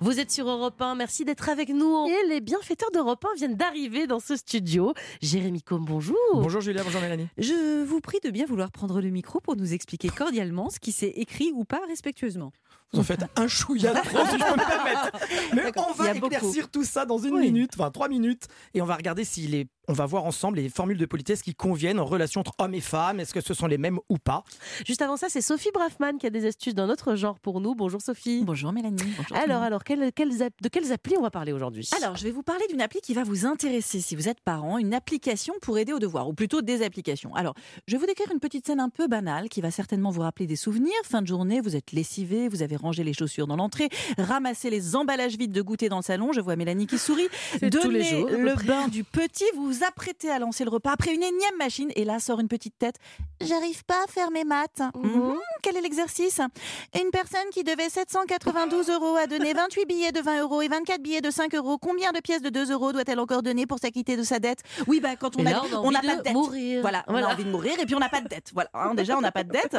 Vous êtes sur Europe 1, merci d'être avec nous. Et les bienfaiteurs d'Europe 1 viennent d'arriver dans ce studio. Jérémy Combe, bonjour. Bonjour Julia, bonjour Mélanie. Je vous prie de bien vouloir prendre le micro pour nous expliquer cordialement ce qui s'est écrit ou pas respectueusement. Vous en faites un chouïa de trop, si je peux me permettre. Mais on va éclaircir tout ça dans une minute, enfin trois minutes, et on va regarder s'il est on va voir ensemble les formules de politesse qui conviennent en relation entre hommes et femmes. Est-ce que ce sont les mêmes ou pas? Juste avant ça, c'est Sophie Braffman qui a des astuces d'un autre genre pour nous. Bonjour Sophie. Bonjour Mélanie. Bonjour alors, alors de quelles applis on va parler aujourd'hui? Alors, je vais vous parler d'une appli qui va vous intéresser si vous êtes parent, une application pour aider au devoir, ou plutôt des applications. Alors, je vais vous décrire une petite scène un peu banale qui va certainement vous rappeler des souvenirs. Fin de journée, vous êtes lessivé, vous avez rangé les chaussures dans l'entrée, ramassé les emballages vides de goûter dans le salon. Je vois Mélanie qui sourit. Donnez le bain du petit, vous vous apprêtez à lancer le repas après une énième machine et là sort une petite tête. J'arrive pas à faire mes maths. Mhm. Mhm, quel est l'exercice? Une personne qui devait 792 euros a donné 28 billets de 20 euros et 24 billets de 5 euros. Combien de pièces de 2 euros doit-elle encore donner pour s'acquitter de sa dette? Oui, bah quand on a, on n'a pas de dette. Mourir. Voilà, on a envie de mourir et puis on n'a pas de dette. Voilà, hein, déjà on n'a pas de dette.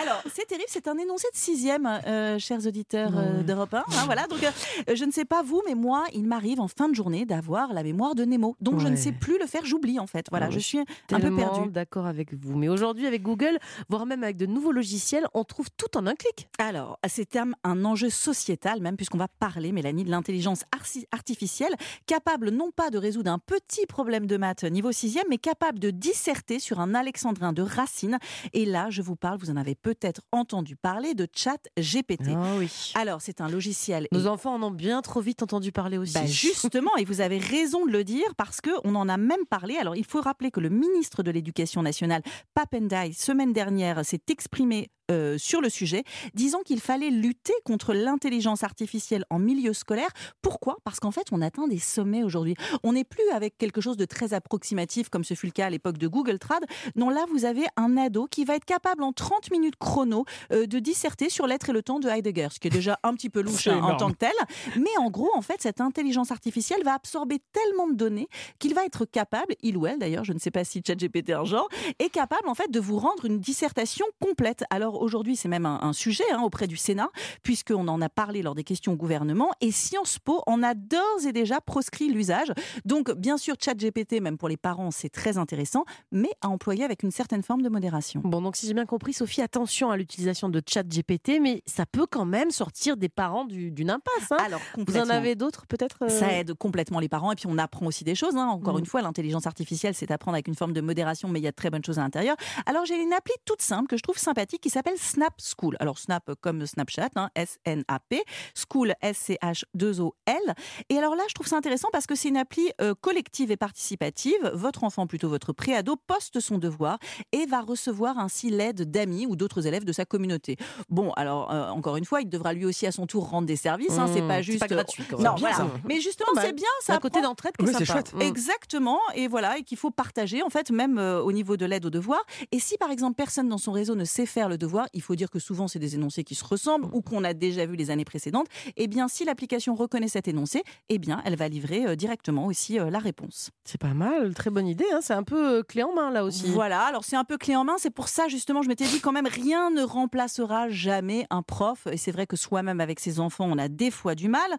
Alors c'est terrible, c'est un énoncé de sixième, euh, chers auditeurs euh, d'Europe 1. Hein, voilà, donc euh, je ne sais pas vous, mais moi, il m'arrive en fin de journée d'avoir la mémoire de Nemo. Donc je ne sais plus le faire, j'oublie en fait. Voilà, je suis un peu perdu. D'accord avec vous. Mais aujourd'hui, avec Google, voire même avec de nouveaux logiciels, on trouve tout en un clic. Alors, à ces termes, un enjeu sociétal, même puisqu'on va parler, Mélanie, de l'intelligence artificielle, capable non pas de résoudre un petit problème de maths niveau 6 mais capable de disserter sur un alexandrin de Racine. Et là, je vous parle, vous en avez peut-être entendu parler de Chat GPT. Ah oui. Alors, c'est un logiciel. Nos enfants en ont bien trop vite entendu parler aussi. Bah justement, et vous avez raison de le dire parce qu'on en a même parlé. Alors, il faut rappeler que le ministre de l'Éducation nationale, Papendai, semaine dernière, s'est exprimé euh, sur le sujet, disant qu'il fallait lutter contre l'intelligence artificielle en milieu scolaire. Pourquoi? Parce qu'en fait, on atteint des sommets aujourd'hui. On n'est plus avec quelque chose de très approximatif, comme ce fut le cas à l'époque de Google Trad. Non, là, vous avez un ado qui va être capable en 30 minutes chrono euh, de disserter sur l'être et le temps de Heidegger, ce qui est déjà un petit peu louche hein, en tant que tel. Mais en gros, en fait, cette intelligence artificielle va absorber tellement de données qu'il va être capable, il ou elle d'ailleurs, je ne sais pas si ChatGPT est un genre, est capable en fait de vous rendre une dissertation complète. Alors aujourd'hui, c'est même un, sujet hein, auprès du Sénat, puisqu'on en a parlé lors des questions au gouvernement, et Sciences Po en a d'ores et déjà proscrit l'usage. Donc, bien sûr, ChatGPT, même pour les parents, c'est très intéressant, mais à employer avec une certaine forme de modération. Bon, donc si j'ai bien compris, Sophie, attention à l'utilisation de ChatGPT, mais ça peut quand même sortir des parents d'une impasse. Hein. Alors, vous en avez d'autres peut-être euh Ça aide complètement les parents, et puis on apprend aussi des choses. Hein. Encore mm. une fois, l'intelligence artificielle, c'est apprendre avec une forme de modération, mais il y a de très bonnes choses à l'intérieur. Alors, j'ai une appli toute simple que je trouve sympathique qui s'appelle Snap School. Alors Snap comme Snapchat, hein, S-N-A-P, School S-C-H-2-O-L. Et alors là, je trouve ça intéressant parce que c'est une appli euh, collective et participative. Votre enfant, plutôt votre préado, poste son devoir et va recevoir ainsi l'aide d'amis ou d'autres élèves de sa communauté. Bon, alors euh, encore une fois, il devra lui aussi à son tour rendre des services. Hein, c'est mmh, pas juste pas gratuit. Non, voilà. Mais justement, c'est bien. Ça un côté d'entraide oui, c'est chouette. Mmh. Exactement. Et voilà, et qu'il faut partager en fait, même euh, au niveau de l'aide au devoir. Et si par exemple personne dans son réseau ne sait faire le devoir, il faut dire que souvent c'est des énoncés qui se ressemblent ou qu'on a déjà vu les années précédentes, eh bien si l'application reconnaît cet énoncé, eh bien elle va livrer euh, directement aussi euh, la réponse. C'est pas mal, très bonne idée, hein. c'est un peu euh, clé en main là aussi. Voilà, alors c'est un peu clé en main, c'est pour ça justement je m'étais dit quand même rien ne remplacera jamais un prof et c'est vrai que soi-même avec ses enfants on a des fois du mal.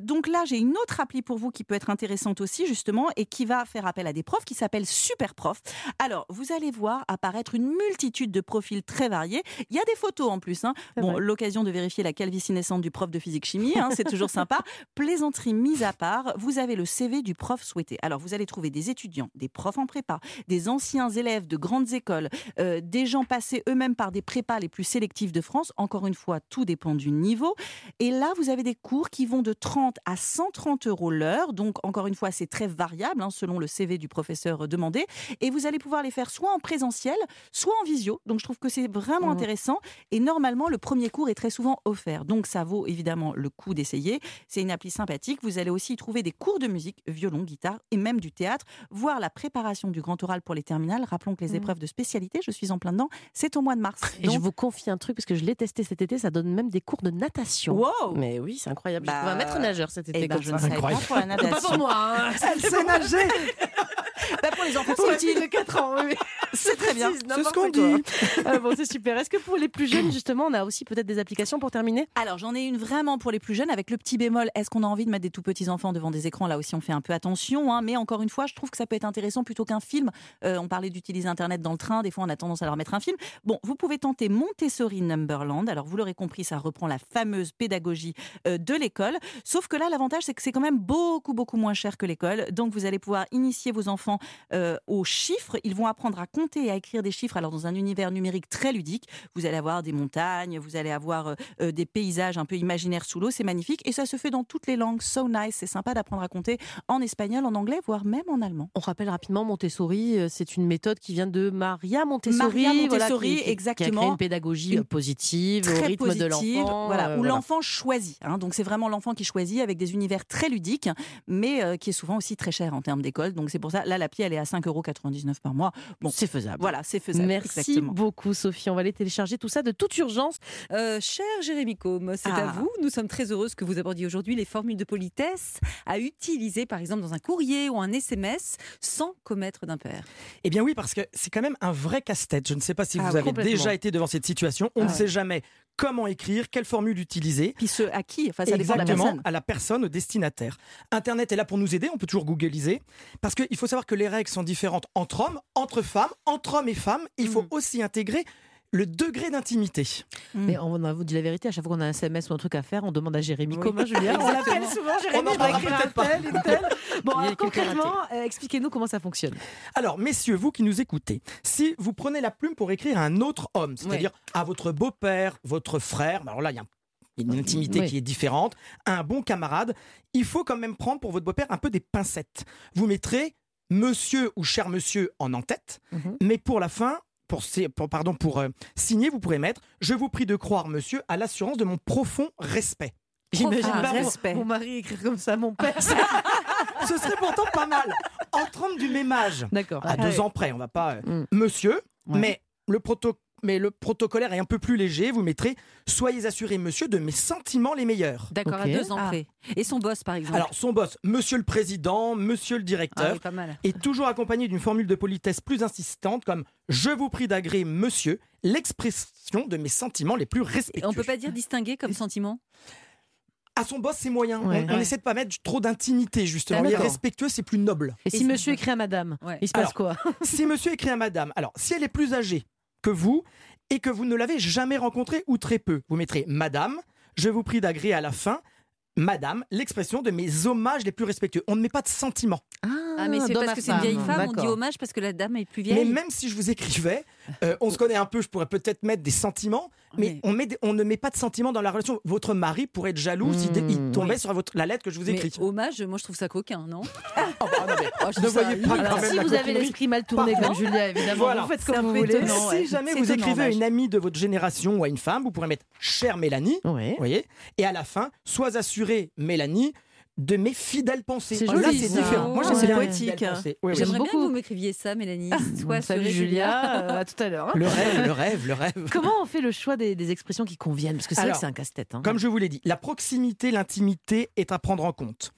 donc là j'ai une autre appli pour vous qui peut être intéressante aussi justement et qui va faire appel à des profs qui s'appelle Super Prof. Alors vous allez voir apparaître une multitude de profils très variés. Il y a des photos en plus. Hein. Bon, l'occasion de vérifier la calvitie naissante du prof de physique-chimie, hein, c'est toujours sympa. Plaisanterie mise à part, vous avez le CV du prof souhaité. Alors, vous allez trouver des étudiants, des profs en prépa, des anciens élèves de grandes écoles, euh, des gens passés eux-mêmes par des prépas les plus sélectifs de France. Encore une fois, tout dépend du niveau. Et là, vous avez des cours qui vont de 30 à 130 euros l'heure. Donc, encore une fois, c'est très variable hein, selon le CV du professeur demandé. Et vous allez pouvoir les faire soit en présentiel, soit en visio. Donc, je trouve que c'est vraiment. Intéressant. Et normalement, le premier cours est très souvent offert. Donc, ça vaut évidemment le coup d'essayer. C'est une appli sympathique. Vous allez aussi y trouver des cours de musique, violon, guitare et même du théâtre, voire la préparation du grand oral pour les terminales. Rappelons que les mmh. épreuves de spécialité, je suis en plein dedans, c'est au mois de mars. Et je vous confie un truc, parce que je l'ai testé cet été, ça donne même des cours de natation. Wow Mais oui, c'est incroyable. Bah... Je un maître nageur cet été. Eh ben, je ne savais pas pour la natation. pas pour moi. Hein. Elle sait nager bah, Pour les enfants, c'est utile. de 4 ans, oui. C'est très bien. C'est ce qu'on dit. Ah bon, c'est super. Est-ce que pour les plus jeunes, justement, on a aussi peut-être des applications pour terminer? Alors, j'en ai une vraiment pour les plus jeunes avec le petit bémol. Est-ce qu'on a envie de mettre des tout petits enfants devant des écrans? Là aussi, on fait un peu attention. Hein. mais encore une fois, je trouve que ça peut être intéressant plutôt qu'un film. Euh, on parlait d'utiliser Internet dans le train. Des fois, on a tendance à leur mettre un film. Bon, vous pouvez tenter Montessori Numberland. Alors, vous l'aurez compris, ça reprend la fameuse pédagogie euh, de l'école. Sauf que là, l'avantage, c'est que c'est quand même beaucoup, beaucoup moins cher que l'école. Donc, vous allez pouvoir initier vos enfants euh, aux chiffres. Ils vont apprendre à compter et à écrire des chiffres. Alors, dans un univers numérique très ludique, vous allez avoir des montagnes, vous allez avoir euh, des paysages un peu imaginaires sous l'eau. C'est magnifique. Et ça se fait dans toutes les langues. So nice. C'est sympa d'apprendre à compter en espagnol, en anglais, voire même en allemand. On rappelle rapidement Montessori, c'est une méthode qui vient de Maria Montessori. Maria Montessori, qui, exactement. Qui a créé une pédagogie positive, très au rythme positive, de l'enfant. Voilà, euh, où voilà. l'enfant choisit. hein. donc, c'est vraiment l'enfant qui choisit avec des univers très ludiques, mais euh, qui est souvent aussi très cher en termes d'école. Donc, c'est pour ça, là, l'appli, elle est à 5,99 euros par mois. Bon, c'est faisable. Voilà, c'est faisable. Merci exactement. beaucoup, Sophie. On va aller télécharger tout ça de toute urgence. Euh, cher Jérémy Combe, c'est à Ah. vous. Nous sommes très heureuses que vous abordiez aujourd'hui les formules de politesse à utiliser, par exemple, dans un courrier ou un SMS, sans commettre d'impair. Eh bien oui, parce que c'est quand même un vrai casse-tête. Je ne sais pas si Ah vous avez déjà été devant cette situation. On Ah ne sait jamais comment écrire, quelle formule utiliser. Puis ce à qui Enfin, ça dépend de la Exactement, personne. à la personne, au destinataire. Internet est là pour nous aider, on peut toujours googliser. Parce qu'il faut savoir que les règles sont différentes entre hommes, entre femmes, entre hommes et femmes. Il faut Mhm. aussi intégrer le degré d'intimité. Mm. Mais on a vous dit la vérité, à chaque fois qu'on a un SMS ou un truc à faire, on demande à Jérémy Oui. comment Julien. On l'appelle souvent On Jérémy, en dois parlera écrire un peut-être pas. tel, une telle. Bon, alors, concrètement, euh, expliquez-nous comment ça fonctionne. Alors, messieurs, vous qui nous écoutez, si vous prenez la plume pour écrire à un autre homme, c'est-à-dire à votre beau-père, votre frère, alors là, il y a un- une intimité Oui. qui est différente, un bon camarade, il faut quand même prendre pour votre beau-père un peu des pincettes. Vous mettrez monsieur ou cher monsieur en en-tête, Mhm. mais pour la fin, pour, pardon, pour euh, signer, vous pourrez mettre Je vous prie de croire, monsieur, à l'assurance de mon profond respect. J'imagine Ah, pas mon- respect. mon mari écrire comme ça, mon père. Ce serait pourtant pas mal. Entre hommes du même âge, D'accord. à deux ans près, on va pas. euh, Mm. Monsieur, Ouais. mais le proto- mais le protocolaire est un peu plus léger. Vous mettrez Soyez assuré, monsieur, de mes sentiments les meilleurs. D'accord, à deux ans Ah. près. Et son boss, par exemple. Alors, son boss, monsieur le président, monsieur le ah, directeur, oui, pas mal. est toujours accompagné d'une formule de politesse plus insistante comme Je vous prie d'agréer, monsieur, l'expression de mes sentiments les plus Et respectueux. on peut pas dire distinguer comme sentiment? À son boss, c'est moyen. Ouais. on on Ouais. essaie de pas mettre trop d'intimité, justement. Et respectueux, c'est plus noble. Et si Et monsieur écrit à madame, Ouais. il se passe Alors, quoi? si monsieur écrit à madame, alors si elle est plus âgée que vous et que vous ne l'avez jamais rencontrée ou très peu, vous mettrez madame, je vous prie d'agréer à la fin, madame, l'expression de mes hommages les plus respectueux. On ne met pas de sentiments. Ah, mais c'est parce que c'est une vieille femme, on dit hommage parce que la dame est plus Mais vieille. même si je vous écrivais, euh, on se connaît un peu, je pourrais peut-être mettre des sentiments, mais Mais- on, met des- on ne met pas de sentiments dans la relation. Votre mari pourrait être jaloux s'il Mmh. il tombait Oui. sur votre, la lettre que je vous Mais écris. hommage, moi je trouve ça coquin, non Oh, bah, non, mais Oh, je ne voyez pas quand même si la vous avez l'esprit mal tourné Pardon comme Julia, évidemment, Voilà. vous faites comme vous voulez. étonnant. si jamais vous écrivez à une amie de votre génération ou à une femme, vous pourrez mettre chère Mélanie, vous voyez, et à la fin, sois assurée, Mélanie, de mes fidèles pensées. C'est Oh, là, joli, c'est différent. Moi, Ah, j'aime bien poétique. Oui, oui. J'aime J'aimerais bien que vous m'écriviez ça, Mélanie. Sois Salut assurée, Julia, euh, à tout à l'heure. hein. Le rêve, le rêve, le rêve. Comment on fait le choix des, des expressions qui conviennent? Parce que c'est vrai que c'est un casse-tête. hein. Comme je vous l'ai dit, la proximité, l'intimité est à prendre en compte.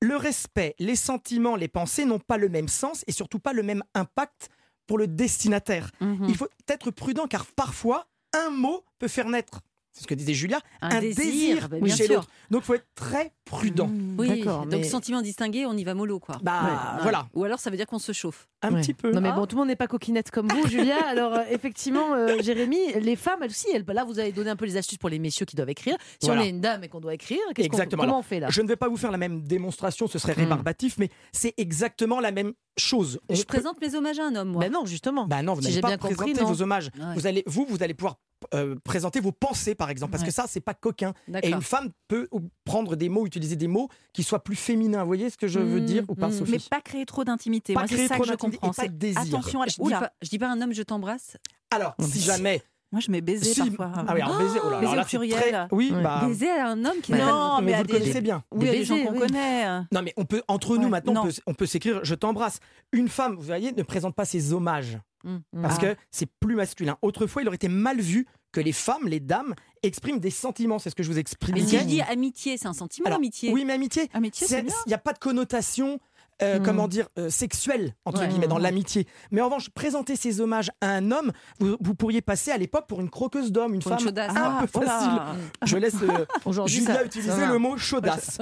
Le respect, les sentiments, les pensées n'ont pas le même sens et surtout pas le même impact pour le destinataire. Mhm. Il faut être prudent car parfois, un mot peut faire naître, c'est ce que disait Julia, Un un, désir, désir, bah, bien chez sûr. l'autre. Donc il faut être très prudent. Mmh. Oui, donc mais- sentiment distingué, on y va mollo, quoi. Bah Ouais. voilà, Ou alors ça veut dire qu'on se chauffe. un Ouais. petit peu. Non mais Ah. bon, tout le monde n'est pas coquinette comme vous, Julia. Alors euh, effectivement, euh, Jérémy, les femmes, elles aussi, elles, là vous avez donné un peu les astuces pour les messieurs qui doivent écrire. Si Voilà. on est une dame et qu'on doit écrire, Exactement. comment Alors, on fait là? Je ne vais pas vous faire la même démonstration, ce serait Hmm. rébarbatif, mais c'est exactement la même chose. On Je peut- présente mes hommages à un homme, moi. Ben non, justement. Bah non, vous Si n'allez j'ai pas bien compris, présenter non. vos hommages. Ouais. Vous allez, vous, vous allez pouvoir euh, présenter vos pensées, par exemple, parce Ouais. que ça, c'est pas coquin. Et une femme peut prendre des mots, utiliser des mots qui soient plus féminins. Vous voyez ce que je veux Mmh, dire ou pas, mmh. Sophie Mais pas créer trop d'intimité. Pas Moi, c'est créer ça trop que je d'intimité comprends. et pas C'est de désir. Attention à la... Je dis, pas, je dis pas un homme, je t'embrasse. Alors, si mais- jamais. moi je mets baiser si- parfois. Ah oui, alors baiser, oh là là, Baiser alors là, au pluriel. très- Oui, bah. Baiser à un homme qui Non, mais mais vous le des- connaissez bien. Oui, il y a Des des gens qu'on oui. connaît. Non, mais on peut, entre nous maintenant, on peut, on peut s'écrire Je t'embrasse. Une femme, vous voyez, ne présente pas ses hommages. Mmh. Parce Ah. que c'est plus masculin. Autrefois, il aurait été mal vu que les femmes, les dames, expriment des sentiments. C'est ce que je vous expliquais. Mais si je dis amitié, c'est un sentiment, Alors, amitié. Oui, mais amitié, Amitié, il n'y a pas de connotation euh, Mm. comment dire, euh, sexuel, entre Ouais. guillemets, dans l'amitié. Mais en revanche, présenter ces hommages à un homme, vous, vous pourriez passer à l'époque pour une croqueuse d'homme, une Pour une femme chaudasse. un Ah, peu oh là. facile. Je laisse euh, Julia ça- utiliser le mot chaudasse.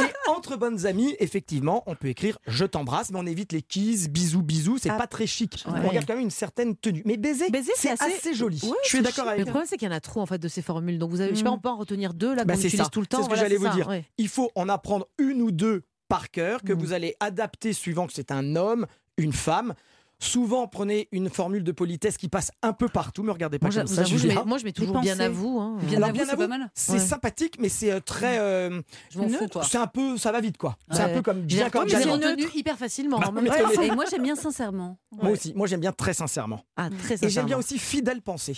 Et entre bonnes amies, effectivement, on peut écrire je t'embrasse, mais on évite les kisses, bisous, bisous, c'est Ah. pas très chic. Ouais. On garde quand même une certaine tenue. Mais baiser, Baiser, c'est assez- assez... joli. Ouais, je suis d'accord avec le problème, c'est qu'il y en a trop en fait de ces formules. Donc vous avez, je sais pas, on peut en retenir deux là Bah, qu'on c'est utilise tout le temps. C'est ce que j'allais vous dire. Il faut en apprendre une ou deux par cœur que Mm. vous allez adapter suivant que c'est un homme, une femme. Souvent, prenez une formule de politesse qui passe un peu partout. Me regardez pas Moi, comme ça, je mets, moi, je mets toujours bien à pensées. vous. hein. Bien Alors, à vous, c'est à pas mal. C'est Ouais. sympathique, mais c'est euh, très. euh, Je m'en fous, c'est un peu, ça va vite quoi. C'est un peu comme bien comme j'ai retenu hyper facilement. Bah. Et moi, j'aime bien sincèrement. Moi aussi, moi j'aime bien très sincèrement. Ah, très Et j'aime sincèrement. bien aussi fidèle pensée.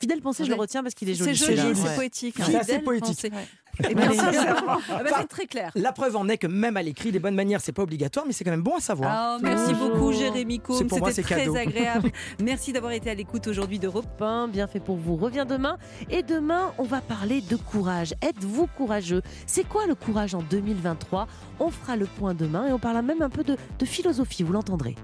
Fidèle pensée, je le retiens parce qu'il est C'est joli. joli, c'est poétique. hein. C'est assez poétique. Eh ben, Ouais. sincèrement. Ah bah, c'est très clair. La preuve en est que même à l'écrit, les bonnes manières, c'est pas obligatoire, mais c'est quand même bon à savoir. Ah, merci Toujours. beaucoup, Jérémy Combe. C'est pour moi, C'était c'est très cadeau. agréable. Merci d'avoir été à l'écoute aujourd'hui d'Europe. Pain, bien fait pour vous, revient demain. Et demain, on va parler de courage. Êtes-vous courageux? C'est quoi le courage en 2023 On fera le point demain et on parlera même un peu de, de philosophie, vous l'entendrez.